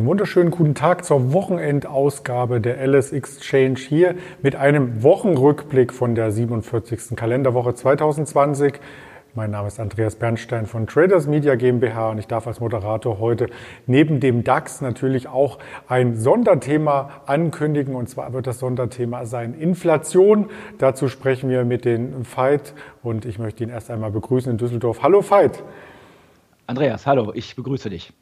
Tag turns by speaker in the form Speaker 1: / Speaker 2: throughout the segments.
Speaker 1: Einen wunderschönen guten Tag zur Wochenendausgabe der LS Exchange hier mit einem Wochenrückblick von der 47. Kalenderwoche 2020. Mein Name ist Andreas Bernstein von Traders Media GmbH und ich darf als Moderator heute neben dem DAX natürlich auch ein Sonderthema ankündigen und zwar wird das Sonderthema sein Inflation. Dazu sprechen wir mit den Veit und ich möchte ihn erst einmal begrüßen in Düsseldorf. Hallo Veit.
Speaker 2: Andreas, hallo, ich begrüße dich.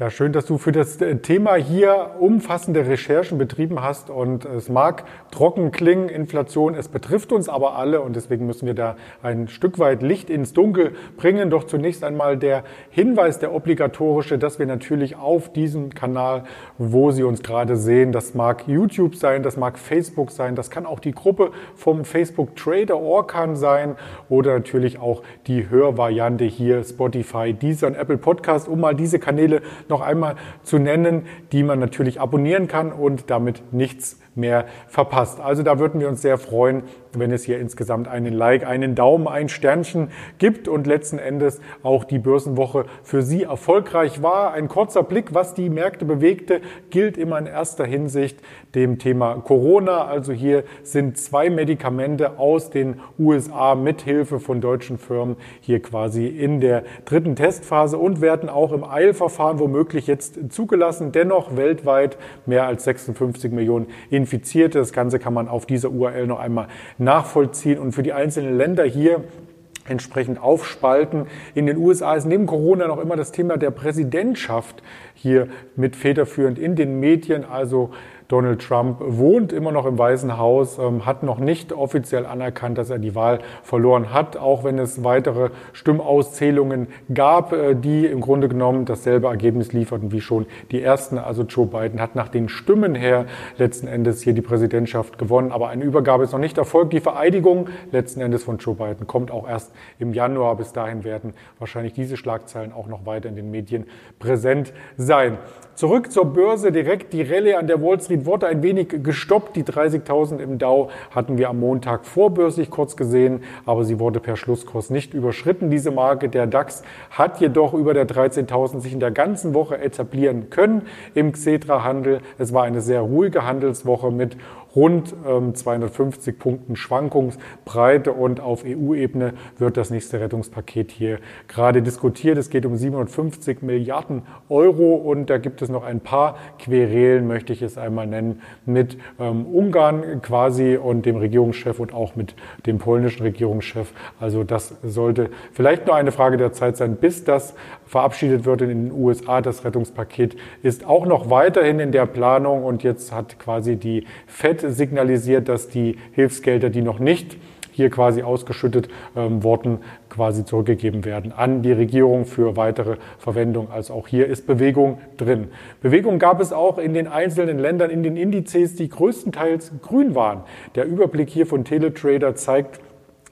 Speaker 1: Ja, schön, dass du für das äh, Thema hier umfassende Recherchen betrieben hast. Und es mag trocken klingen, Inflation, es betrifft uns aber alle und deswegen müssen wir da ein Stück weit Licht ins Dunkel bringen. Doch zunächst einmal der Hinweis, der obligatorische, dass wir natürlich auf diesem Kanal, wo Sie uns gerade sehen, das mag YouTube sein, das mag Facebook sein, das kann auch die Gruppe vom Facebook Trader Orkan sein oder natürlich auch die Hörvariante hier Spotify, Deezer und Apple Podcast, um mal diese Kanäle noch einmal zu nennen, die man natürlich abonnieren kann und damit nichts mehr verpasst. Also da würden wir uns sehr freuen, wenn es hier insgesamt einen Like, einen Daumen, ein Sternchen gibt und letzten Endes auch die Börsenwoche für Sie erfolgreich war. Ein kurzer Blick, was die Märkte bewegte, gilt immer in erster Hinsicht dem Thema Corona. Also hier sind zwei Medikamente aus den USA mit Hilfe von deutschen Firmen hier quasi in der dritten Testphase und werden auch im Eilverfahren womöglich jetzt zugelassen. Dennoch weltweit mehr als 56 Millionen Infizierte. Das Ganze kann man auf dieser URL noch einmal nachvollziehen und für die einzelnen Länder hier entsprechend aufspalten. In den USA ist neben Corona noch immer das Thema der Präsidentschaft hier mit federführend in den Medien. Also Donald Trump wohnt immer noch im Weißen Haus, ähm, hat noch nicht offiziell anerkannt, dass er die Wahl verloren hat, auch wenn es weitere Stimmauszählungen gab, äh, die im Grunde genommen dasselbe Ergebnis lieferten wie schon die ersten. Also Joe Biden hat nach den Stimmen her letzten Endes hier die Präsidentschaft gewonnen, aber eine Übergabe ist noch nicht erfolgt. Die Vereidigung letzten Endes von Joe Biden kommt auch erst im Januar. Bis dahin werden wahrscheinlich diese Schlagzeilen auch noch weiter in den Medien präsent sein. Zurück zur Börse, direkt die Rallye an der Wall Street wurde ein wenig gestoppt. Die 30.000 im Dow hatten wir am Montag vorbörslich kurz gesehen, aber sie wurde per Schlusskurs nicht überschritten, diese Marke. Der DAX hat jedoch über der 13.000 sich in der ganzen Woche etablieren können im Xetra-Handel. Es war eine sehr ruhige Handelswoche mit rund ähm, 250 Punkten Schwankungsbreite und auf EU-Ebene wird das nächste Rettungspaket hier gerade diskutiert. Es geht um 750 Milliarden Euro und da gibt es noch ein paar Querelen, möchte ich es einmal nennen, mit ähm, Ungarn quasi und dem Regierungschef und auch mit dem polnischen Regierungschef. Also das sollte vielleicht nur eine Frage der Zeit sein, bis das verabschiedet wird in den USA. Das Rettungspaket ist auch noch weiterhin in der Planung und jetzt hat quasi die FED signalisiert, dass die Hilfsgelder, die noch nicht hier quasi ausgeschüttet ähm, worden, quasi zurückgegeben werden an die Regierung für weitere Verwendung. Also auch hier ist Bewegung drin. Bewegung gab es auch in den einzelnen Ländern, in den Indizes, die größtenteils grün waren. Der Überblick hier von Teletrader zeigt,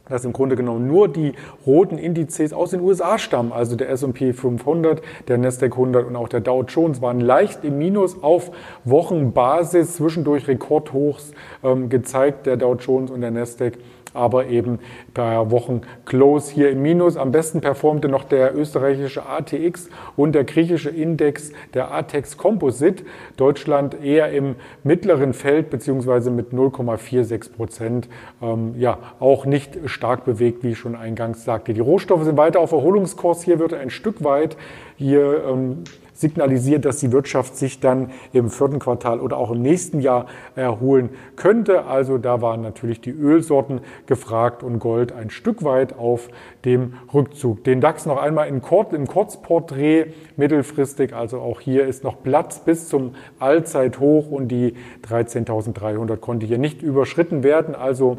Speaker 1: dass im Grunde genommen nur die roten Indizes aus den USA stammen, also der S&P 500, der Nasdaq 100 und auch der Dow Jones waren leicht im Minus auf Wochenbasis, zwischendurch Rekordhochs ähm, gezeigt, der Dow Jones und der Nasdaq aber eben per Wochenclose hier im Minus. Am besten performte noch der österreichische ATX und der griechische Index, der ATEX Composite. Deutschland eher im mittleren Feld beziehungsweise mit 0,46 Prozent. Ähm, ja, auch nicht stark bewegt, wie ich schon eingangs sagte. Die Rohstoffe sind weiter auf Erholungskurs. Hier wird ein Stück weit hier ähm, signalisiert, dass die Wirtschaft sich dann im vierten Quartal oder auch im nächsten Jahr erholen könnte. Also da waren natürlich die Ölsorten gefragt und Gold ein Stück weit auf dem Rückzug. Den DAX noch einmal in Kurz, im Kurzporträt mittelfristig. Also auch hier ist noch Platz bis zum Allzeithoch und die 13.300 konnte hier nicht überschritten werden. Also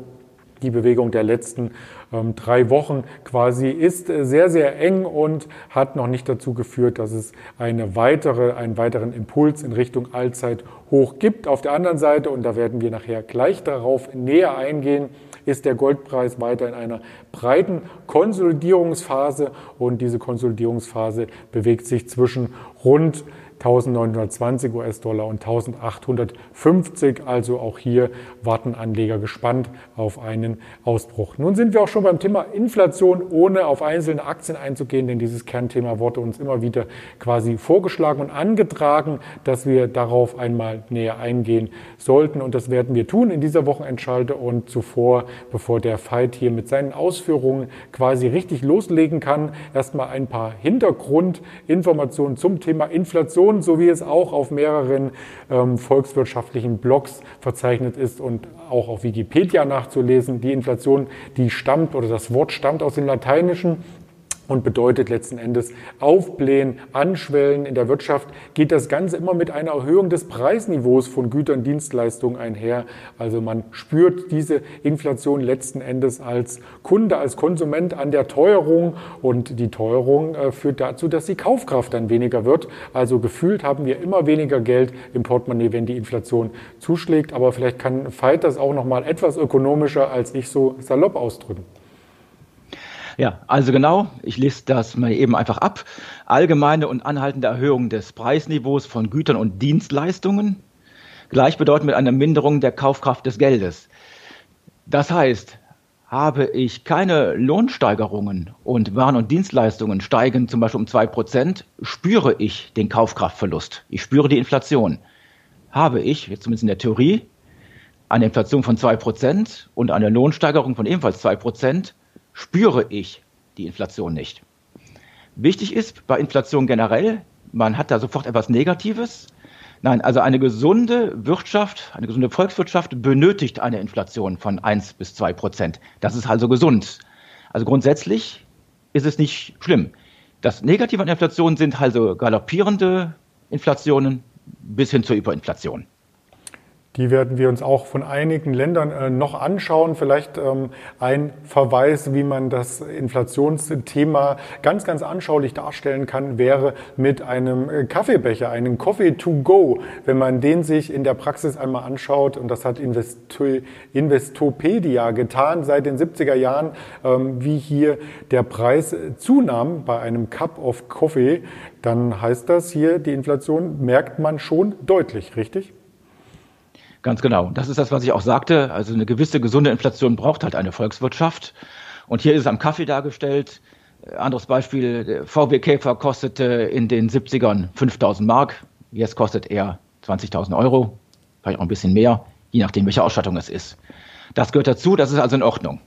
Speaker 1: die Bewegung der letzten ähm, drei Wochen quasi ist äh, sehr, sehr eng und hat noch nicht dazu geführt, dass es eine weitere, einen weiteren Impuls in Richtung Allzeit hoch gibt. Auf der anderen Seite, und da werden wir nachher gleich darauf näher eingehen, ist der Goldpreis weiter in einer breiten Konsolidierungsphase und diese Konsolidierungsphase bewegt sich zwischen rund 1920 US-Dollar und 1850. Also auch hier warten Anleger gespannt auf einen Ausbruch. Nun sind wir auch schon beim Thema Inflation, ohne auf einzelne Aktien einzugehen, denn dieses Kernthema wurde uns immer wieder quasi vorgeschlagen und angetragen, dass wir darauf einmal näher eingehen sollten. Und das werden wir tun in dieser Wochenendschalte und zuvor, bevor der Fight hier mit seinen Ausführungen quasi richtig loslegen kann, erstmal ein paar Hintergrundinformationen zum Thema Inflation, so wie es auch auf mehreren ähm, volkswirtschaftlichen Blogs verzeichnet ist und auch auf Wikipedia nachzulesen. Die Inflation, die stammt oder das Wort stammt aus dem Lateinischen und bedeutet letzten Endes Aufblähen, Anschwellen. In der Wirtschaft geht das Ganze immer mit einer Erhöhung des Preisniveaus von Gütern, Dienstleistungen einher. Also man spürt diese Inflation letzten Endes als Kunde, als Konsument an der Teuerung und die Teuerung äh, führt dazu, dass die Kaufkraft dann weniger wird. Also gefühlt haben wir immer weniger Geld im Portemonnaie, wenn die Inflation zuschlägt. Aber vielleicht kann Veit das auch noch mal etwas ökonomischer als ich so salopp ausdrücken.
Speaker 2: Ja, also genau, ich lese das mal eben einfach ab. Allgemeine und anhaltende Erhöhung des Preisniveaus von Gütern und Dienstleistungen, gleichbedeutend mit einer Minderung der Kaufkraft des Geldes. Das heißt, habe ich keine Lohnsteigerungen und Waren und Dienstleistungen steigen zum Beispiel um zwei Prozent, spüre ich den Kaufkraftverlust. Ich spüre die Inflation. Habe ich, jetzt zumindest in der Theorie, eine Inflation von zwei Prozent und eine Lohnsteigerung von ebenfalls zwei Prozent, spüre ich die Inflation nicht. Wichtig ist bei Inflation generell, man hat da sofort etwas Negatives. Nein, also eine gesunde Wirtschaft, eine gesunde Volkswirtschaft benötigt eine Inflation von 1 bis 2 Prozent. Das ist also gesund. Also grundsätzlich ist es nicht schlimm. Das Negative an Inflation sind also galoppierende Inflationen bis hin zur Überinflation.
Speaker 1: Die werden wir uns auch von einigen Ländern äh, noch anschauen. Vielleicht ähm, ein Verweis, wie man das Inflationsthema ganz, ganz anschaulich darstellen kann, wäre mit einem äh, Kaffeebecher, einem Coffee to go. Wenn man den sich in der Praxis einmal anschaut, und das hat Investo Investopedia getan seit den 70er Jahren, ähm, wie hier der Preis zunahm bei einem Cup of Coffee, dann heißt das hier, die Inflation merkt man schon deutlich, richtig?
Speaker 2: Ganz genau. Das ist das, was ich auch sagte. Also eine gewisse gesunde Inflation braucht halt eine Volkswirtschaft. Und hier ist es am Kaffee dargestellt. Äh, anderes Beispiel, VW Käfer kostete in den 70ern 5000 Mark. Jetzt kostet er 20.000 Euro. Vielleicht auch ein bisschen mehr, je nachdem, welche Ausstattung es ist. Das gehört dazu, das ist also in Ordnung.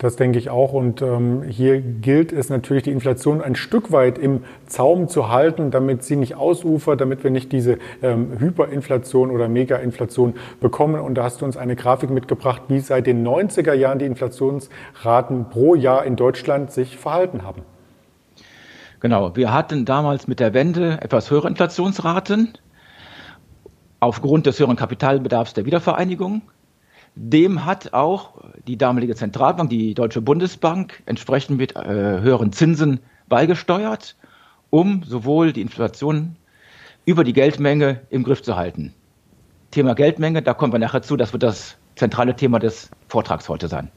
Speaker 1: Das denke ich auch. Und ähm, hier gilt es natürlich, die Inflation ein Stück weit im Zaum zu halten, damit sie nicht ausufert, damit wir nicht diese ähm, Hyperinflation oder Megainflation bekommen. Und da hast du uns eine Grafik mitgebracht, wie seit den 90er Jahren die Inflationsraten pro Jahr in Deutschland sich verhalten haben.
Speaker 2: Genau, wir hatten damals mit der Wende etwas höhere Inflationsraten aufgrund des höheren Kapitalbedarfs der Wiedervereinigung. Dem hat auch die damalige Zentralbank, die Deutsche Bundesbank, entsprechend mit äh, höheren Zinsen beigesteuert, um sowohl die Inflation über die Geldmenge im Griff zu halten. Thema Geldmenge, da kommen wir nachher zu, das wird das zentrale Thema des Vortrags heute sein.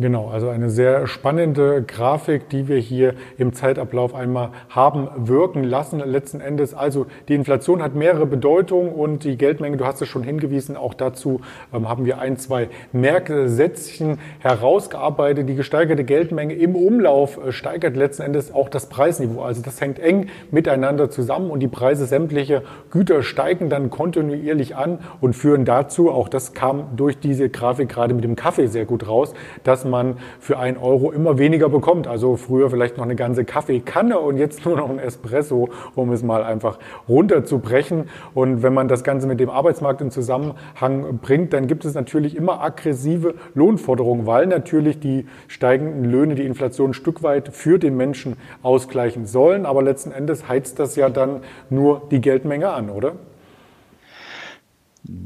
Speaker 1: Genau, also eine sehr spannende Grafik, die wir hier im Zeitablauf einmal haben wirken lassen. Letzten Endes, also die Inflation hat mehrere Bedeutungen und die Geldmenge, du hast es schon hingewiesen, auch dazu ähm, haben wir ein, zwei Merksätzchen herausgearbeitet. Die gesteigerte Geldmenge im Umlauf äh, steigert letzten Endes auch das Preisniveau. Also das hängt eng miteinander zusammen und die Preise sämtlicher Güter steigen dann kontinuierlich an und führen dazu, auch das kam durch diese Grafik gerade mit dem Kaffee sehr gut raus, dass man für einen Euro immer weniger bekommt. Also früher vielleicht noch eine ganze Kaffeekanne und jetzt nur noch ein Espresso, um es mal einfach runterzubrechen. Und wenn man das Ganze mit dem Arbeitsmarkt in Zusammenhang bringt, dann gibt es natürlich immer aggressive Lohnforderungen, weil natürlich die steigenden Löhne die Inflation ein Stück weit für den Menschen ausgleichen sollen. Aber letzten Endes heizt das ja dann nur die Geldmenge an, oder?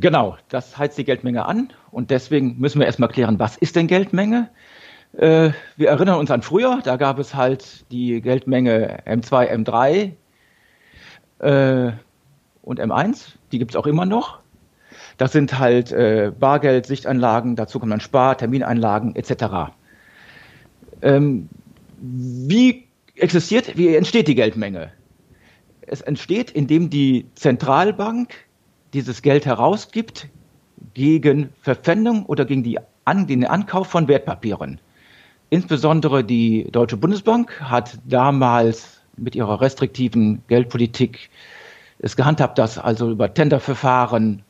Speaker 2: Genau, das heizt die Geldmenge an und deswegen müssen wir erstmal klären, was ist denn Geldmenge? Äh, wir erinnern uns an früher, da gab es halt die Geldmenge M2, M3 äh, und M1, die gibt es auch immer noch. Das sind halt äh, Bargeld, Sichtanlagen, dazu kommen dann Spar-, Termineinlagen etc. Ähm, wie existiert, wie entsteht die Geldmenge? es entsteht, indem die Zentralbank dieses Geld herausgibt gegen Verpfändung oder gegen die an, den Ankauf von Wertpapieren. Insbesondere die Deutsche Bundesbank hat damals mit ihrer restriktiven Geldpolitik es gehandhabt, dass also über Tenderverfahren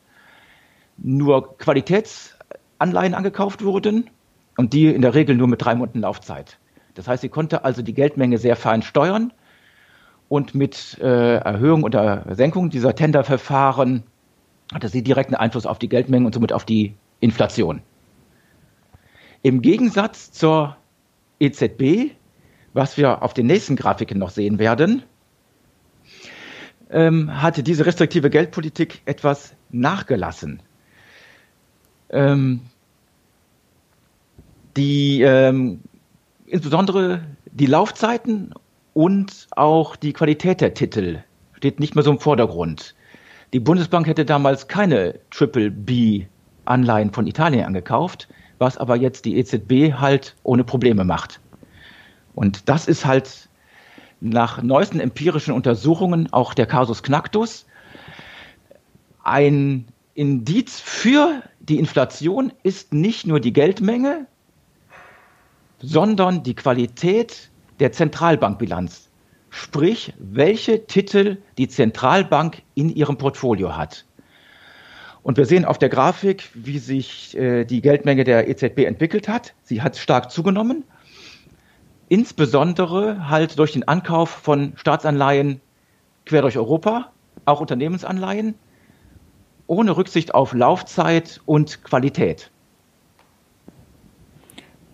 Speaker 2: nur Qualitätsanleihen angekauft wurden und die in der Regel nur mit drei Monaten Laufzeit. Das heißt, sie konnte also die Geldmenge sehr fein steuern und mit äh, Erhöhung oder Senkung dieser Tenderverfahren hatte sie direkten Einfluss auf die Geldmenge und somit auf die Inflation. Im Gegensatz zur EZB, was wir auf den nächsten Grafiken noch sehen werden, ähm, hatte diese restriktive Geldpolitik etwas nachgelassen. Ähm, die ähm, insbesondere die Laufzeiten und auch die Qualität der Titel steht nicht mehr so im Vordergrund. Die Bundesbank hätte damals keine Triple B Anleihen von Italien angekauft, was aber jetzt die EZB halt ohne Probleme macht. Und das ist halt nach neuesten empirischen Untersuchungen auch der Kasus Knacktus ein Indiz für die Inflation ist nicht nur die Geldmenge, sondern die Qualität der Zentralbankbilanz. Sprich, welche Titel die Zentralbank in ihrem Portfolio hat. Und wir sehen auf der Grafik, wie sich äh, die Geldmenge der EZB entwickelt hat. Sie hat stark zugenommen. Insbesondere halt durch den Ankauf von Staatsanleihen quer durch Europa, auch Unternehmensanleihen, ohne Rücksicht auf Laufzeit und Qualität.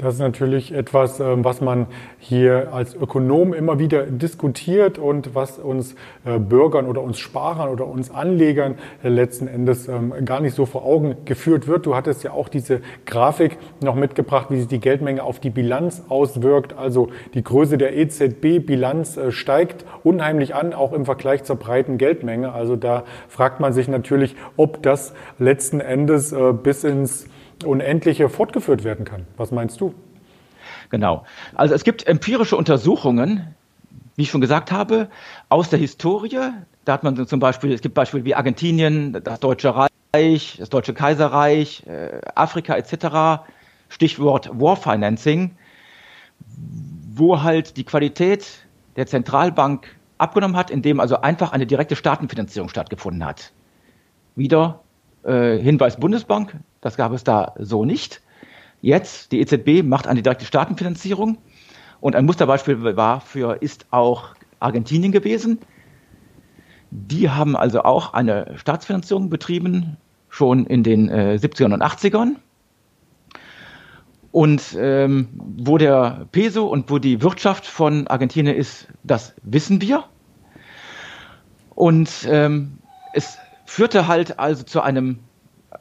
Speaker 1: Das ist natürlich etwas, ähm, was man hier als Ökonom immer wieder diskutiert und was uns äh, Bürgern oder uns Sparern oder uns Anlegern äh, letzten Endes ähm, gar nicht so vor Augen geführt wird. Du hattest ja auch diese Grafik noch mitgebracht, wie sich die Geldmenge auf die Bilanz auswirkt. Also die Größe der EZB-Bilanz äh, steigt unheimlich an, auch im Vergleich zur breiten Geldmenge. Also da fragt man sich natürlich, ob das letzten Endes bis ins Unendliche fortgeführt werden kann. Was meinst du?
Speaker 2: Genau. Also es gibt empirische Untersuchungen, wie ich schon gesagt habe, aus der Historie. Da hat man zum Beispiel, es gibt Beispiele wie Argentinien, das Deutsche Reich, das Deutsche Kaiserreich, äh, Afrika etc. Stichwort War Financing, wo halt die Qualität der Zentralbank abgenommen hat, indem also einfach eine direkte Staatenfinanzierung stattgefunden hat. Wieder äh, Hinweis Bundesbank, das gab es da so nicht. Jetzt, die EZB macht eine direkte Staatenfinanzierung und ein Musterbeispiel war für, ist auch Argentinien gewesen. Die haben also auch eine Staatsfinanzierung betrieben, schon in den äh, 70ern und 80ern. Und ähm, wo der Peso und wo die Wirtschaft von Argentinien ist, das wissen wir. Und ähm, es führte halt also zu einem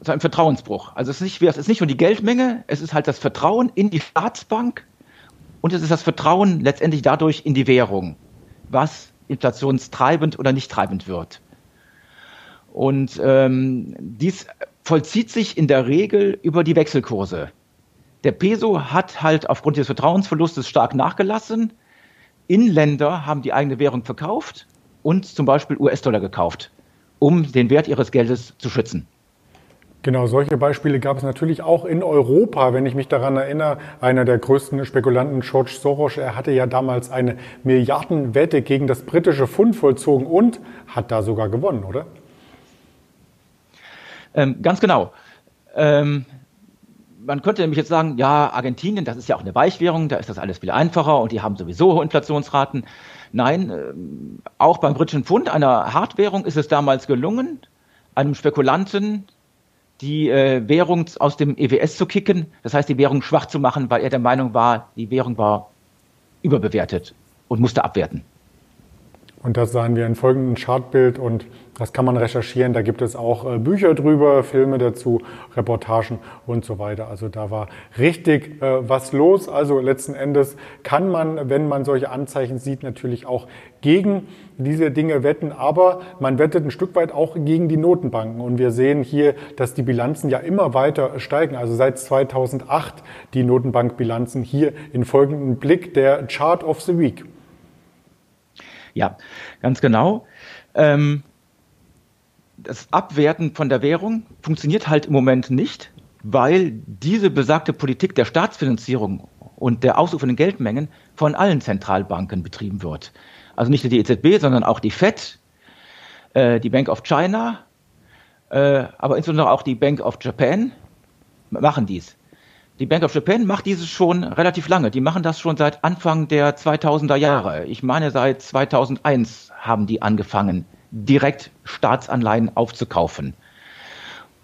Speaker 2: zu einem Vertrauensbruch. Also es ist, nicht, es ist nicht nur die Geldmenge, es ist halt das Vertrauen in die Staatsbank und es ist das Vertrauen letztendlich dadurch in die Währung, was inflationstreibend oder nicht treibend wird. Und ähm, dies vollzieht sich in der Regel über die Wechselkurse. Der Peso hat halt aufgrund des Vertrauensverlustes stark nachgelassen. Inländer haben die eigene Währung verkauft und zum Beispiel US-Dollar gekauft, um den Wert ihres Geldes zu schützen.
Speaker 1: Genau, solche Beispiele gab es natürlich auch in Europa. Wenn ich mich daran erinnere, einer der größten Spekulanten, George Soros, er hatte ja damals eine Milliardenwette gegen das britische Pfund vollzogen und hat da sogar gewonnen, oder?
Speaker 2: Ähm, ganz genau. Ähm, man könnte nämlich jetzt sagen, ja, Argentinien, das ist ja auch eine Weichwährung, da ist das alles viel einfacher und die haben sowieso hohe Inflationsraten. Nein, ähm, auch beim britischen Pfund, einer Hartwährung, ist es damals gelungen, einem Spekulanten die äh, Währung aus dem EWS zu kicken, das heißt die Währung schwach zu machen, weil er der Meinung war, die Währung war überbewertet und musste abwerten.
Speaker 1: Und das sahen wir in folgendem Chartbild und das kann man recherchieren. Da gibt es auch äh, Bücher drüber, Filme dazu, Reportagen und so weiter. Also da war richtig äh, was los. Also letzten Endes kann man, wenn man solche Anzeichen sieht, natürlich auch gegen diese Dinge wetten. Aber man wettet ein Stück weit auch gegen die Notenbanken. Und wir sehen hier, dass die Bilanzen ja immer weiter steigen. Also seit 2008 die Notenbankbilanzen hier in folgendem Blick der Chart of the Week.
Speaker 2: Ja, ganz genau. Ähm, das Abwerten von der Währung funktioniert halt im Moment nicht, weil diese besagte Politik der Staatsfinanzierung und der ausufernden Geldmengen von allen Zentralbanken betrieben wird. Also nicht nur die EZB, sondern auch die Fed, äh, die Bank of China, äh, aber insbesondere auch die Bank of Japan machen dies. Die Bank of Japan macht dieses schon relativ lange. Die machen das schon seit Anfang der 2000er Jahre. Ich meine, seit 2001 haben die angefangen, direkt Staatsanleihen aufzukaufen.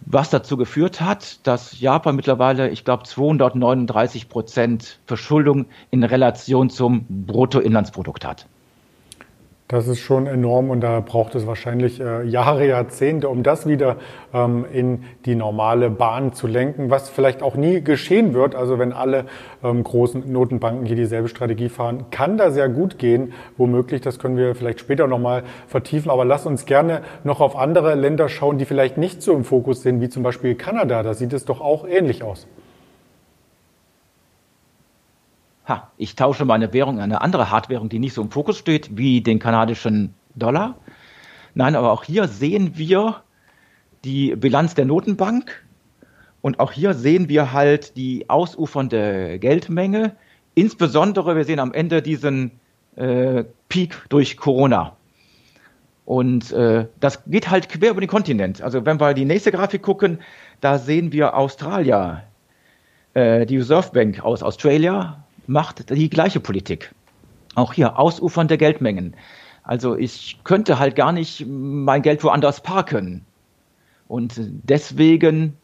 Speaker 2: Was dazu geführt hat, dass Japan mittlerweile, ich glaube, 239 Prozent Verschuldung in Relation zum Bruttoinlandsprodukt hat.
Speaker 1: Das ist schon enorm und da braucht es wahrscheinlich äh, Jahre, Jahrzehnte, um das wieder ähm, in die normale Bahn zu lenken, was vielleicht auch nie geschehen wird. Also wenn alle ähm, großen Notenbanken hier dieselbe Strategie fahren, kann da sehr gut gehen, womöglich. Das können wir vielleicht später nochmal vertiefen. Aber lass uns gerne noch auf andere Länder schauen, die vielleicht nicht so im Fokus sind, wie zum Beispiel Kanada. Da sieht es doch auch ähnlich aus.
Speaker 2: Ha, ich tausche meine Währung in eine andere Hardwährung, die nicht so im Fokus steht, wie den kanadischen Dollar. Nein, aber auch hier sehen wir die Bilanz der Notenbank und auch hier sehen wir halt die ausufernde Geldmenge. Insbesondere, wir sehen am Ende diesen äh, Peak durch Corona. Und äh, das geht halt quer über den Kontinent. Also wenn wir die nächste Grafik gucken, da sehen wir Australier, äh, die Reserve Bank aus Australia macht die gleiche Politik. Auch hier ausufernde Geldmengen. Also ich könnte halt gar nicht mein Geld woanders parken. Und deswegen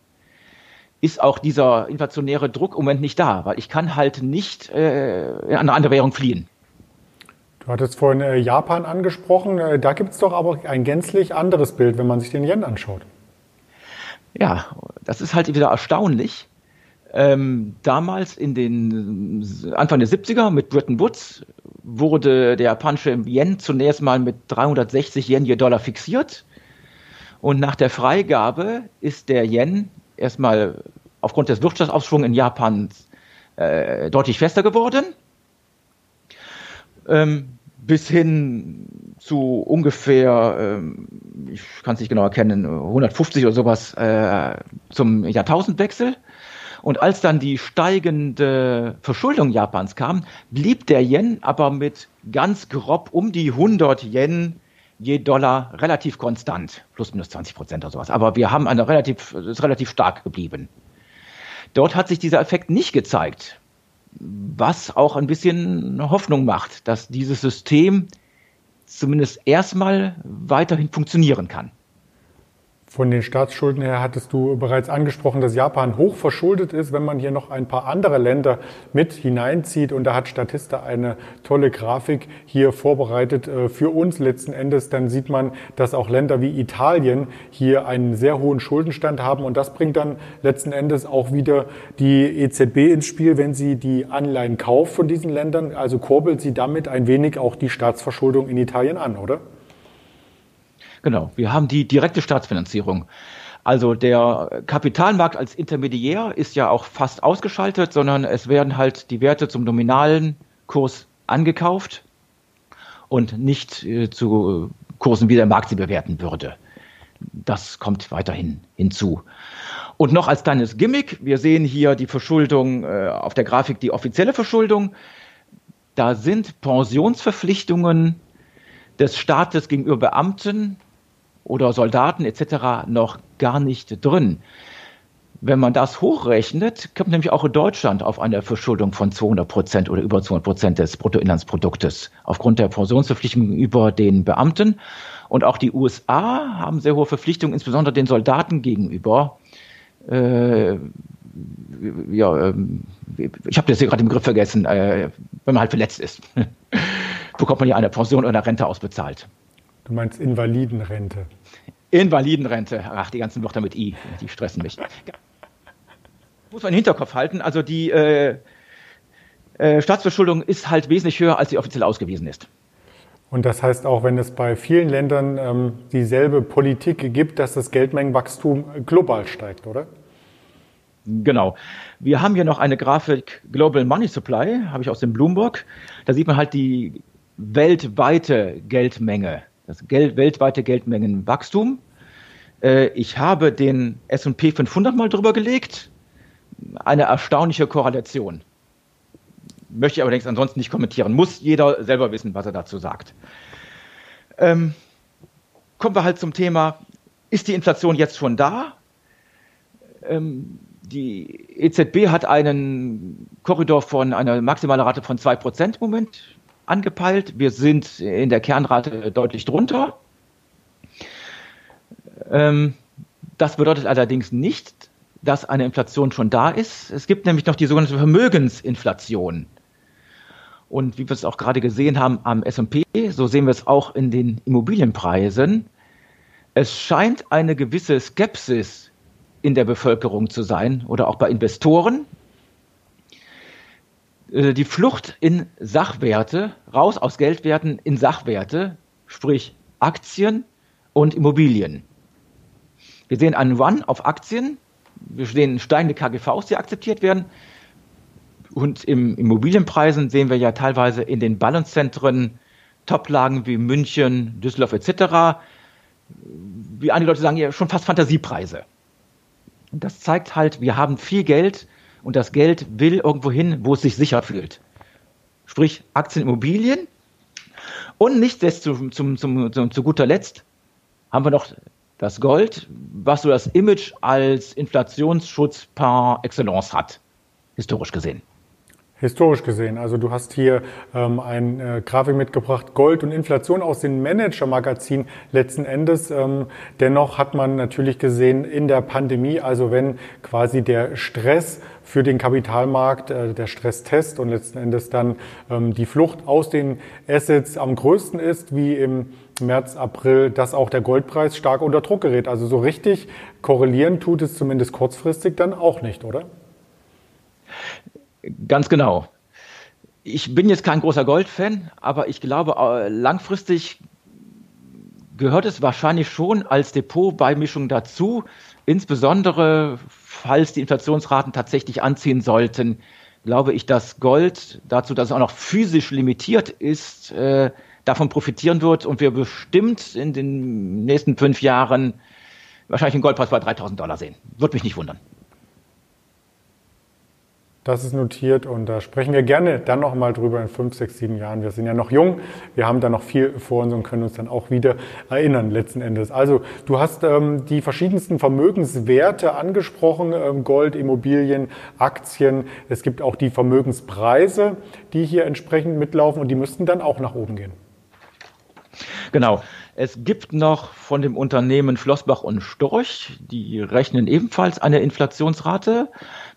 Speaker 2: ist auch dieser inflationäre Druck im Moment nicht da, weil ich kann halt nicht äh, in eine andere Währung fliehen.
Speaker 1: Du hattest vorhin äh, Japan angesprochen. Äh, da gibt es doch aber ein gänzlich anderes Bild, wenn man sich den Yen anschaut.
Speaker 2: Ja, das ist halt wieder erstaunlich. Ähm, damals in den Anfang der 70er mit Bretton Woods wurde der japanische Yen zunächst mal mit 360 Yen je Dollar fixiert. Und nach der Freigabe ist der Yen erstmal aufgrund des Wirtschaftsaufschwungs in Japan äh, deutlich fester geworden. Ähm, bis hin zu ungefähr, ähm, ich kann es nicht genau erkennen, 150 oder sowas äh, zum Jahrtausendwechsel. Und als dann die steigende Verschuldung Japans kam, blieb der Yen aber mit ganz grob um die 100 Yen je Dollar relativ konstant, plus minus 20 Prozent oder sowas. Aber wir haben eine relativ, ist relativ stark geblieben. Dort hat sich dieser Effekt nicht gezeigt, was auch ein bisschen Hoffnung macht, dass dieses System zumindest erstmal weiterhin funktionieren kann.
Speaker 1: Von den Staatsschulden her hattest du bereits angesprochen, dass Japan hoch verschuldet ist, wenn man hier noch ein paar andere Länder mit hineinzieht. Und da hat Statista eine tolle Grafik hier vorbereitet äh, für uns letzten Endes. Dann sieht man, dass auch Länder wie Italien hier einen sehr hohen Schuldenstand haben. Und das bringt dann letzten Endes auch wieder die EZB ins Spiel, wenn sie die Anleihen kauft von diesen Ländern. Also kurbelt sie damit ein wenig auch die Staatsverschuldung in Italien an, oder?
Speaker 2: Genau, wir haben die direkte Staatsfinanzierung. Also der Kapitalmarkt als Intermediär ist ja auch fast ausgeschaltet, sondern es werden halt die Werte zum nominalen Kurs angekauft und nicht äh, zu Kursen, wie der Markt sie bewerten würde. Das kommt weiterhin hinzu. Und noch als kleines Gimmick, wir sehen hier die Verschuldung äh, auf der Grafik, die offizielle Verschuldung. Da sind Pensionsverpflichtungen des Staates gegenüber Beamten oder Soldaten etc. noch gar nicht drin. Wenn man das hochrechnet, kommt nämlich auch in Deutschland auf eine Verschuldung von 200 Prozent oder über 200 Prozent des Bruttoinlandsproduktes aufgrund der Pensionsverpflichtungen über den Beamten. Und auch die USA haben sehr hohe Verpflichtungen, insbesondere den Soldaten gegenüber. Äh, ja, äh, ich habe jetzt hier gerade den Begriff vergessen, äh, wenn man halt verletzt ist, bekommt man ja eine Pension oder eine Rente ausbezahlt.
Speaker 1: Du meinst Invalidenrente.
Speaker 2: Invalidenrente. Ach, die ganzen Wörter mit I, die stressen mich. Muss man im Hinterkopf halten. Also die äh, äh, Staatsverschuldung ist halt wesentlich höher, als sie offiziell ausgewiesen ist.
Speaker 1: Und das heißt auch, wenn es bei vielen Ländern ähm, dieselbe Politik gibt, dass das Geldmengenwachstum global steigt, oder?
Speaker 2: Genau. Wir haben hier noch eine Grafik Global Money Supply, habe ich aus dem Bloomberg. Da sieht man halt die weltweite Geldmenge, das Geld, weltweite Geldmengenwachstum. Äh, ich habe den S&P 500 mal drüber gelegt. Eine erstaunliche Korrelation. Möchte ich allerdings ansonsten nicht kommentieren. Muss jeder selber wissen, was er dazu sagt. Ähm, kommen wir halt zum Thema, ist die Inflation jetzt schon da? Ähm, die EZB hat einen Korridor von einer maximalen Rate von 2% im Moment angepeilt. Wir sind in der Kernrate deutlich drunter. Ähm, das bedeutet allerdings nicht, dass eine Inflation schon da ist. Es gibt nämlich noch die sogenannte Vermögensinflation. Und wie wir es auch gerade gesehen haben am S&P, so sehen wir es auch in den Immobilienpreisen. Es scheint eine gewisse Skepsis in der Bevölkerung zu sein oder auch bei Investoren. Äh, die Flucht in Sachwerte, raus aus Geldwerten in Sachwerte, sprich Aktien und Immobilien. Wir sehen einen Run auf Aktien, wir sehen steigende KGVs, die akzeptiert werden. Und im Immobilienpreisen sehen wir ja teilweise in den Ballungszentren Toplagen wie München, Düsseldorf etc., wie einige Leute sagen, ja schon fast Fantasiepreise. Das zeigt halt, wir haben viel Geld und das Geld will irgendwo hin, wo es sich sicher fühlt. Sprich Aktien, Immobilien. Und nicht zum, zum, zum, zum, zu guter Letzt haben wir noch das Gold, was so das Image als Inflationsschutz par excellence hat, historisch gesehen.
Speaker 1: Historisch gesehen. Also du hast hier ähm, ein äh, Grafik mitgebracht, Gold und Inflation aus dem Manager-Magazin letzten Endes. Ähm, dennoch hat man natürlich gesehen in der Pandemie, also wenn quasi der Stress für den Kapitalmarkt, äh, der Stresstest und letzten Endes dann ähm, die Flucht aus den Assets am größten ist, wie im März, April, dass auch der Goldpreis stark unter Druck gerät. Also so richtig korrelieren tut es zumindest kurzfristig dann auch nicht, oder?
Speaker 2: Ganz genau. Ich bin jetzt kein großer Goldfan, aber ich glaube, äh, langfristig gehört es wahrscheinlich schon als Depotbeimischung dazu, insbesondere falls die Inflationsraten tatsächlich anziehen sollten, glaube ich, dass Gold dazu, dass es auch noch physisch limitiert ist, äh, davon profitieren wird und wir bestimmt in den nächsten fünf Jahren wahrscheinlich einen Goldpreis bei 3000 Dollar sehen. Würde mich nicht wundern.
Speaker 1: Das ist notiert und da sprechen wir gerne dann nochmal drüber in fünf, sechs, sieben Jahren. Wir sind ja noch jung, wir haben da noch viel vor uns und können uns dann auch wieder erinnern letzten Endes. Also du hast ähm, die verschiedensten Vermögenswerte angesprochen, ähm, Gold, Immobilien, Aktien. Es gibt auch die Vermögenspreise, die hier entsprechend mitlaufen und die müssten dann auch nach oben gehen.
Speaker 2: Genau. Es gibt noch von dem Unternehmen Flossbach und Storch, die rechnen ebenfalls eine Inflationsrate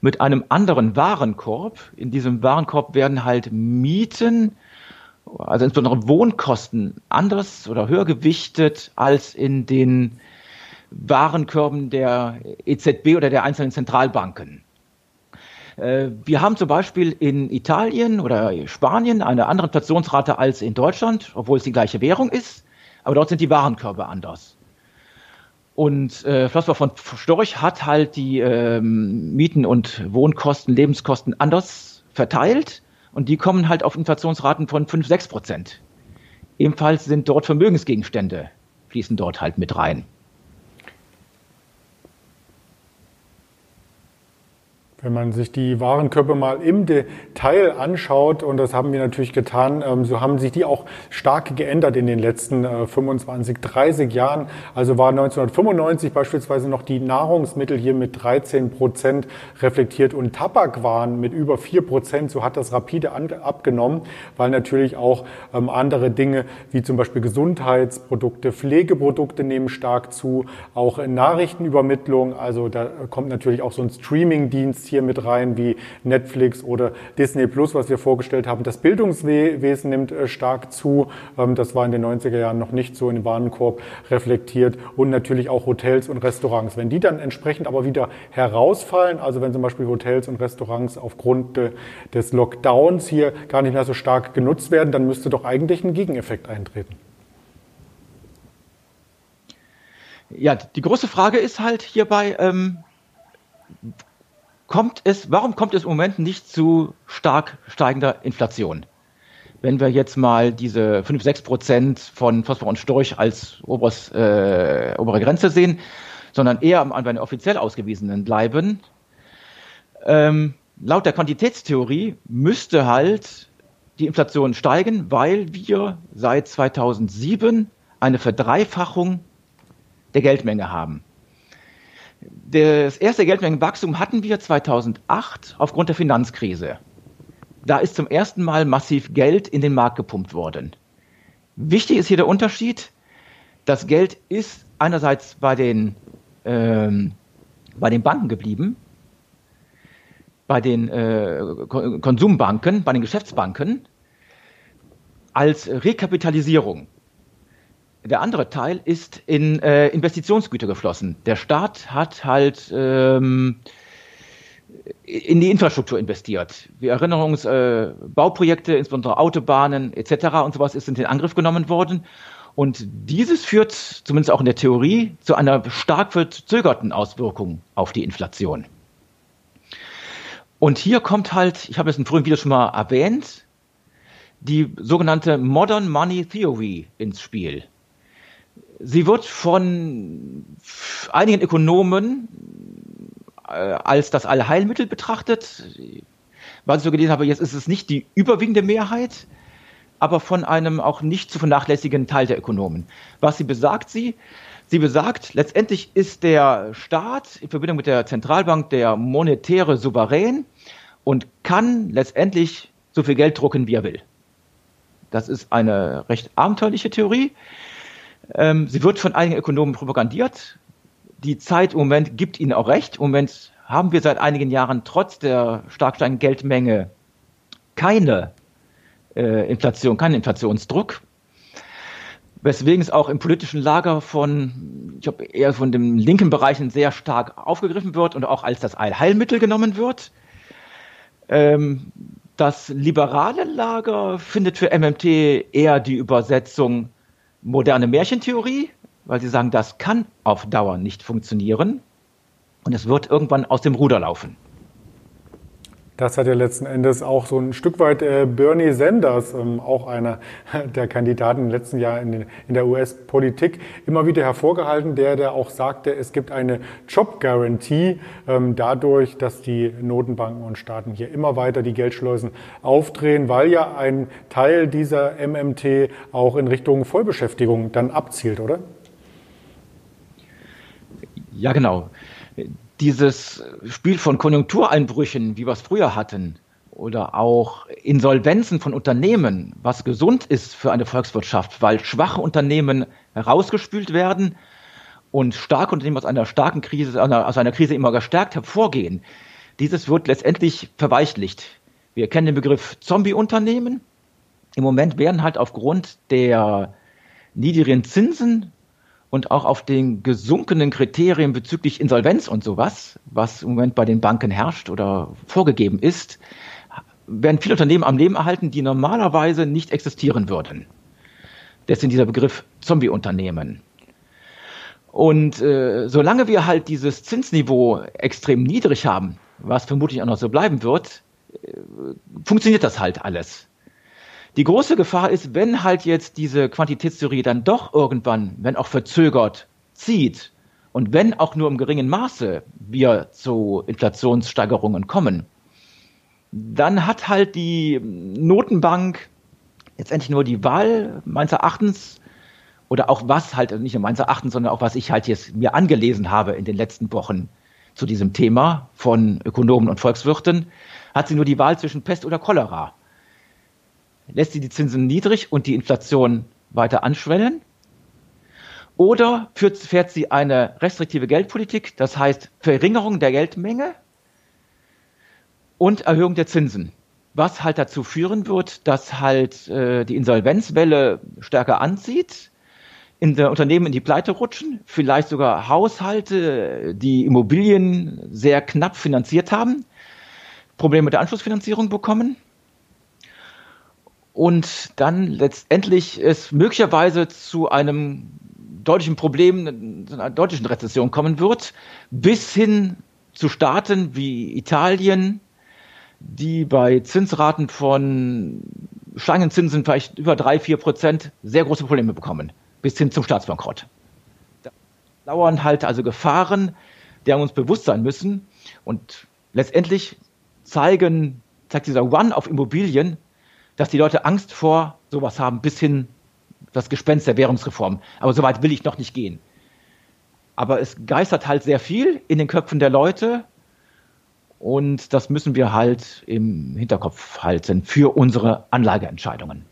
Speaker 2: mit einem anderen Warenkorb. In diesem Warenkorb werden halt Mieten, also insbesondere Wohnkosten anders oder höher gewichtet als in den Warenkörben der EZB oder der einzelnen Zentralbanken. Äh, wir haben zum Beispiel in Italien oder Spanien eine andere Inflationsrate als in Deutschland, obwohl es die gleiche Währung ist, aber dort sind die Warenkörbe anders. Und äh, Flossbach von Storch hat halt die ähm, Mieten und Wohnkosten, Lebenskosten anders verteilt und die kommen halt auf Inflationsraten von 5, 6 Prozent. Ebenfalls sind dort Vermögensgegenstände, fließen dort halt mit rein.
Speaker 1: Wenn man sich die Warenkörper mal im Detail anschaut, und das haben wir natürlich getan, ähm, so haben sich die auch stark geändert in den letzten 25, äh, 30 Jahren. Also war 1995 beispielsweise noch die Nahrungsmittel hier mit 13 Prozent reflektiert und Tabakwaren mit über 4 Prozent. So hat das rapide abgenommen, weil natürlich auch ähm, andere Dinge wie zum Beispiel Gesundheitsprodukte, Pflegeprodukte nehmen stark zu, auch Nachrichtenübermittlung. Also da kommt natürlich auch so ein Streamingdienst hier mit rein, wie Netflix oder Disney Plus, was wir vorgestellt haben. Das Bildungswesen nimmt äh, stark zu. Ähm, das war in den 90er Jahren noch nicht so in den Warenkorb reflektiert. Und natürlich auch Hotels und Restaurants. Wenn die dann entsprechend aber wieder herausfallen, also wenn zum Beispiel Hotels und Restaurants aufgrund des Lockdowns hier gar nicht mehr so stark genutzt werden, dann müsste doch eigentlich ein Gegeneffekt eintreten.
Speaker 2: Ja, die große Frage ist halt hierbei, ähm, kommt es, warum kommt es im Moment nicht zu stark steigender Inflation? wenn wir jetzt mal diese 5, 6 Prozent von Phosphor und Storch als oberes, äh, obere Grenze sehen, sondern eher an den offiziell ausgewiesenen bleiben. Ähm, laut der Quantitätstheorie müsste halt die Inflation steigen, weil wir seit 2007 eine Verdreifachung der Geldmenge haben. Das erste Geldmengenwachstum hatten wir 2008 aufgrund der Finanzkrise da ist zum ersten Mal massiv Geld in den Markt gepumpt worden. Wichtig ist hier der Unterschied. Das Geld ist einerseits bei den, ähm, bei den Banken geblieben, bei den äh, Konsumbanken, bei den Geschäftsbanken als Rekapitalisierung. Der andere Teil ist in äh, Investitionsgüter geflossen. Der Staat hat halt ähm, in die Infrastruktur investiert. Wir erinnern uns, äh, Bauprojekte, insbesondere Autobahnen etc. und sowas ist in den Angriff genommen worden. Und dieses führt, zumindest auch in der Theorie, zu einer stark verzögerten Auswirkung auf die Inflation. Und hier kommt halt, ich habe es in frühen Videos schon mal erwähnt, die sogenannte Modern Money Theory ins Spiel. Sie wird von einigen Ökonomen äh, als das Allheilmittel betrachtet. Was ich so gelesen habe, jetzt ist es nicht die überwiegende Mehrheit, aber von einem auch nicht zu vernachlässigenden Teil der Ökonomen. Was sie besagt, sie? Sie besagt, letztendlich ist der Staat in Verbindung mit der Zentralbank der monetäre Souverän und kann letztendlich so viel Geld drucken, wie er will. Das ist eine recht abenteuerliche Theorie. Ähm, sie wird von einigen Ökonomen propagandiert die Zeit im Moment gibt Ihnen auch recht. Im Moment haben wir seit einigen Jahren trotz der stark steigenden Geldmenge keine äh, Inflation, keinen Inflationsdruck. Weswegen es auch im politischen Lager von, ich glaube, eher von den linken Bereichen sehr stark aufgegriffen wird und auch als das Allheilmittel genommen wird. Ähm, das liberale Lager findet für MMT eher die Übersetzung moderne Märchentheorie, weil sie sagen, das kann auf Dauer nicht funktionieren und es wird irgendwann aus dem Ruder laufen.
Speaker 1: Das hat ja letzten Endes auch so ein Stück weit äh, Bernie Sanders, ähm, auch einer der Kandidaten im letzten Jahr in, der US-Politik, immer wieder hervorgehalten, der, der auch sagte, es gibt eine Job-Garantie ähm, dadurch, dass die Notenbanken und Staaten hier immer weiter die Geldschleusen aufdrehen, weil ja ein Teil dieser MMT auch in Richtung Vollbeschäftigung dann abzielt, oder?
Speaker 2: Ja, genau. Dieses Spiel von Konjunktureinbrüchen, wie wir es früher hatten, oder auch Insolvenzen von Unternehmen, was gesund ist für eine Volkswirtschaft, weil schwache Unternehmen herausgespült werden und starke Unternehmen aus einer starken Krise, aus einer Krise immer gestärkt hervorgehen. Dieses wird letztendlich verweichlicht. Wir kennen den Begriff Zombie-Unternehmen. Im Moment werden halt aufgrund der niedrigen Zinsen und auch auf den gesunkenen Kriterien bezüglich Insolvenz und sowas, was im Moment bei den Banken herrscht oder vorgegeben ist, werden viele Unternehmen am Leben erhalten, die normalerweise nicht existieren würden. Deswegen dieser Begriff Zombie-Unternehmen. Und äh, solange wir halt dieses Zinsniveau extrem niedrig haben, was vermutlich auch noch so bleiben wird, äh, funktioniert das halt alles. Die große Gefahr ist, wenn halt jetzt diese Quantitätstheorie dann doch irgendwann, wenn auch verzögert, zieht und wenn auch nur im geringen Maße wir zu Inflationssteigerungen kommen, dann hat halt die Notenbank letztendlich nur die Wahl, meines Erachtens, oder auch was halt, nicht nur meines Erachtens, sondern auch was ich halt jetzt mir angelesen habe in den letzten Wochen zu diesem Thema von Ökonomen und Volkswirten, hat sie nur die Wahl zwischen Pest oder Cholera lässt sie die Zinsen niedrig und die Inflation weiter anschwellen? Oder führt, fährt sie eine restriktive Geldpolitik, das heißt Verringerung der Geldmenge und Erhöhung der Zinsen? Was halt dazu führen wird, dass halt äh, die Insolvenzwelle stärker anzieht, in der Unternehmen in die Pleite rutschen, vielleicht sogar Haushalte, die Immobilien sehr knapp finanziert haben, Probleme mit der Anschlussfinanzierung bekommen und dann letztendlich es möglicherweise zu einem deutlichen Problem, zu einer deutlichen Rezession kommen wird, bis hin zu Staaten wie Italien, die bei Zinsraten von steigenden Zinsen vielleicht über drei, vier Prozent sehr große Probleme bekommen, bis hin zum Staatsbankrott. Da lauern halt also Gefahren, der uns bewusst sein müssen. Und letztendlich zeigen, zeigt dieser One auf Immobilien, dass die Leute Angst vor sowas haben, bis hin das Gespenst der Währungsreform. Aber so weit will ich noch nicht gehen. Aber es geistert halt sehr viel in den Köpfen der Leute. Und das müssen wir halt im Hinterkopf halten für unsere Anlageentscheidungen.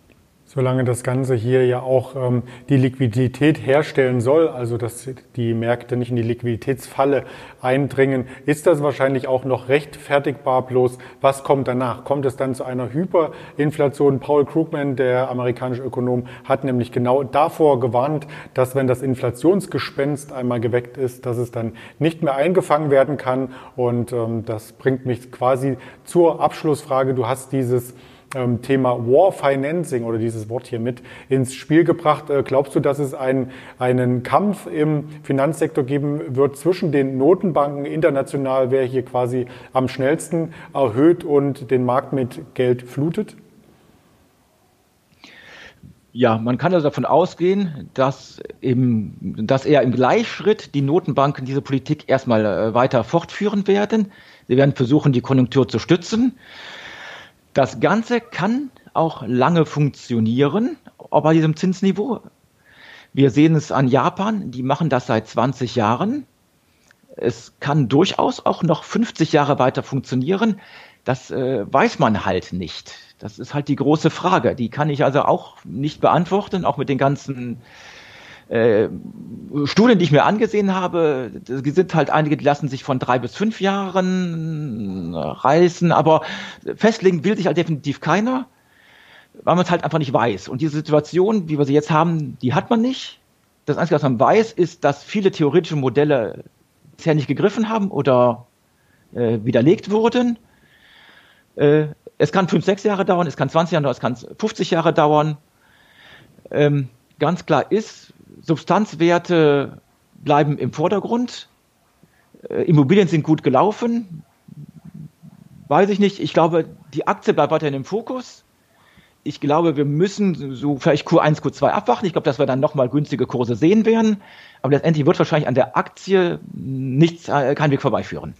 Speaker 1: Solange das Ganze hier ja auch ähm, die Liquidität herstellen soll, also dass die Märkte nicht in die Liquiditätsfalle eindringen, ist das wahrscheinlich auch noch rechtfertigbar. Bloß was kommt danach? Kommt es dann zu einer Hyperinflation? Paul Krugman, der amerikanische Ökonom, hat nämlich genau davor gewarnt, dass wenn das Inflationsgespenst einmal geweckt ist, dass es dann nicht mehr eingefangen werden kann. Und ähm, das bringt mich quasi zur Abschlussfrage. Du hast dieses ähm, Thema War Financing oder dieses Wort hier mit ins Spiel gebracht. Äh, glaubst du, dass es einen, einen Kampf im Finanzsektor geben wird zwischen den Notenbanken international, wer hier quasi am schnellsten erhöht und den Markt mit Geld flutet?
Speaker 2: Ja, man kann also davon ausgehen, dass, im, dass eher im Gleichschritt die Notenbanken diese Politik erstmal äh, weiter fortführen werden. Sie werden versuchen, die Konjunktur zu stützen. Das Ganze kann auch lange funktionieren, auch bei diesem Zinsniveau. Wir sehen es an Japan, die machen das seit 20 Jahren. Es kann durchaus auch noch 50 Jahre weiter funktionieren. Das äh, weiß man halt nicht. Das ist halt die große Frage. Die kann ich also auch nicht beantworten, auch mit den ganzen äh, Studien, die ich mir angesehen habe, sind halt einige, die lassen sich von drei bis fünf Jahren reißen, aber festlegen will sich halt definitiv keiner, weil man es halt einfach nicht weiß. Und diese Situation, wie wir sie jetzt haben, die hat man nicht. Das Einzige, was man weiß, ist, dass viele theoretische Modelle bisher nicht gegriffen haben oder äh, widerlegt wurden. Äh, es kann fünf, sechs Jahre dauern, es kann 20 Jahre dauern, es kann 50 Jahre dauern. Ähm, ganz klar ist, Substanzwerte bleiben im Vordergrund. Äh, Immobilien sind gut gelaufen. Weiß ich nicht. Ich glaube, die Aktie bleibt weiterhin im Fokus. Ich glaube, wir müssen so vielleicht Q1, Q2 abwarten. Ich glaube, dass wir dann nochmal günstige Kurse sehen werden. Aber letztendlich wird wahrscheinlich an der Aktie nichts, äh, kein Weg vorbeiführen.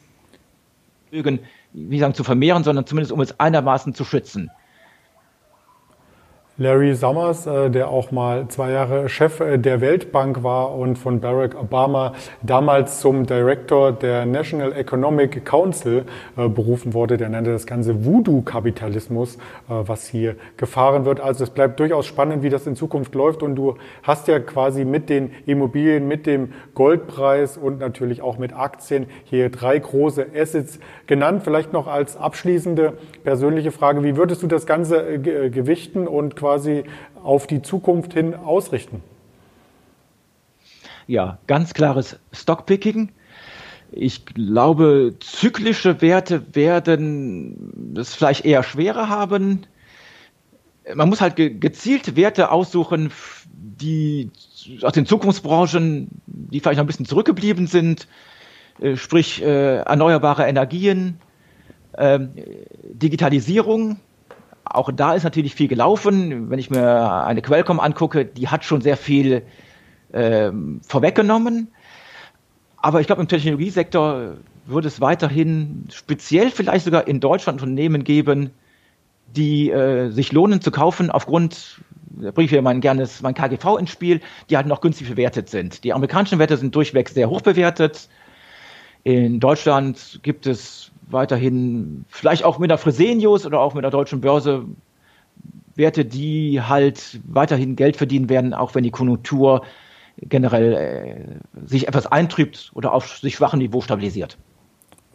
Speaker 2: Wie sagen, zu vermehren, sondern zumindest um es einigermaßen zu schützen.
Speaker 1: Larry Summers, äh, der auch mal zwei Jahre Chef äh, der Weltbank war und von Barack Obama damals zum Director der National Economic Council äh, berufen wurde, der nannte das Ganze Voodoo-Kapitalismus, was hier gefahren wird. Also es bleibt durchaus spannend, wie das in Zukunft läuft und du hast ja quasi mit den Immobilien, mit dem Goldpreis und natürlich auch mit Aktien hier drei große Assets genannt. Vielleicht noch als abschließende persönliche Frage, wie würdest du das Ganze gewichten und quasi auf die Zukunft hin ausrichten?
Speaker 2: Ja, ganz klares Stockpicking. Ich glaube, zyklische Werte werden es vielleicht eher schwerer haben. Man muss halt gezielt Werte aussuchen, die aus den Zukunftsbranchen, die vielleicht noch ein bisschen zurückgeblieben sind, äh, sprich äh, erneuerbare Energien, äh, Digitalisierung, auch da ist natürlich viel gelaufen. Wenn ich mir eine Quellcom angucke, die hat schon sehr viel ähm, vorweggenommen. Aber ich glaube, im Technologiesektor würde es weiterhin speziell vielleicht sogar in Deutschland Unternehmen geben, die äh, sich lohnen zu kaufen aufgrund, da bringe ich hier mein gernes mein KGV ins Spiel, die halt noch günstig bewertet sind. Die amerikanischen Werte sind durchweg sehr hoch bewertet. In Deutschland gibt es weiterhin vielleicht auch mit der Fresenius oder auch mit der deutschen Börse Werte, die halt weiterhin Geld verdienen werden, auch wenn die Konjunktur generell äh, sich etwas eintrübt oder auf sich schwachem Niveau stabilisiert.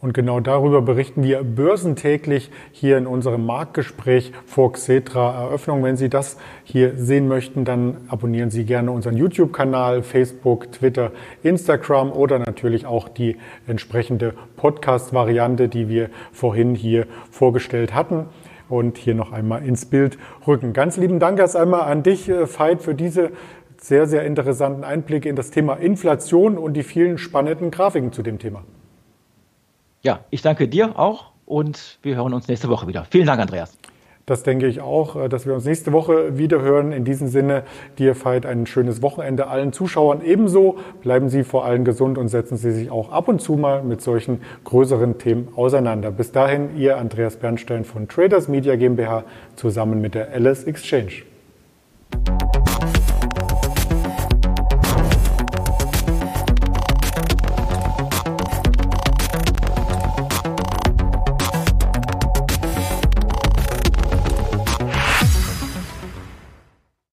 Speaker 1: Und genau darüber berichten wir börsentäglich hier in unserem Marktgespräch vor Xetra Eröffnung. Wenn Sie das hier sehen möchten, dann abonnieren Sie gerne unseren YouTube-Kanal, Facebook, Twitter, Instagram oder natürlich auch die entsprechende Podcast-Variante, die wir vorhin hier vorgestellt hatten und hier noch einmal ins Bild rücken. Ganz lieben Dank erst einmal an dich, äh, Veit, für diese sehr, sehr interessanten Einblicke in das Thema Inflation und die vielen spannenden Grafiken zu dem Thema.
Speaker 2: Ja, ich danke dir auch und wir hören uns nächste Woche wieder. Vielen Dank, Andreas.
Speaker 1: Das denke ich auch, äh, dass wir uns nächste Woche wieder hören. In diesem Sinne, dir feiert ein schönes Wochenende allen Zuschauern ebenso. Bleiben Sie vor allem gesund und setzen Sie sich auch ab und zu mal mit solchen größeren Themen auseinander. Bis dahin, Ihr Andreas Bernstein von Traders Media GmbH zusammen mit der LS Exchange.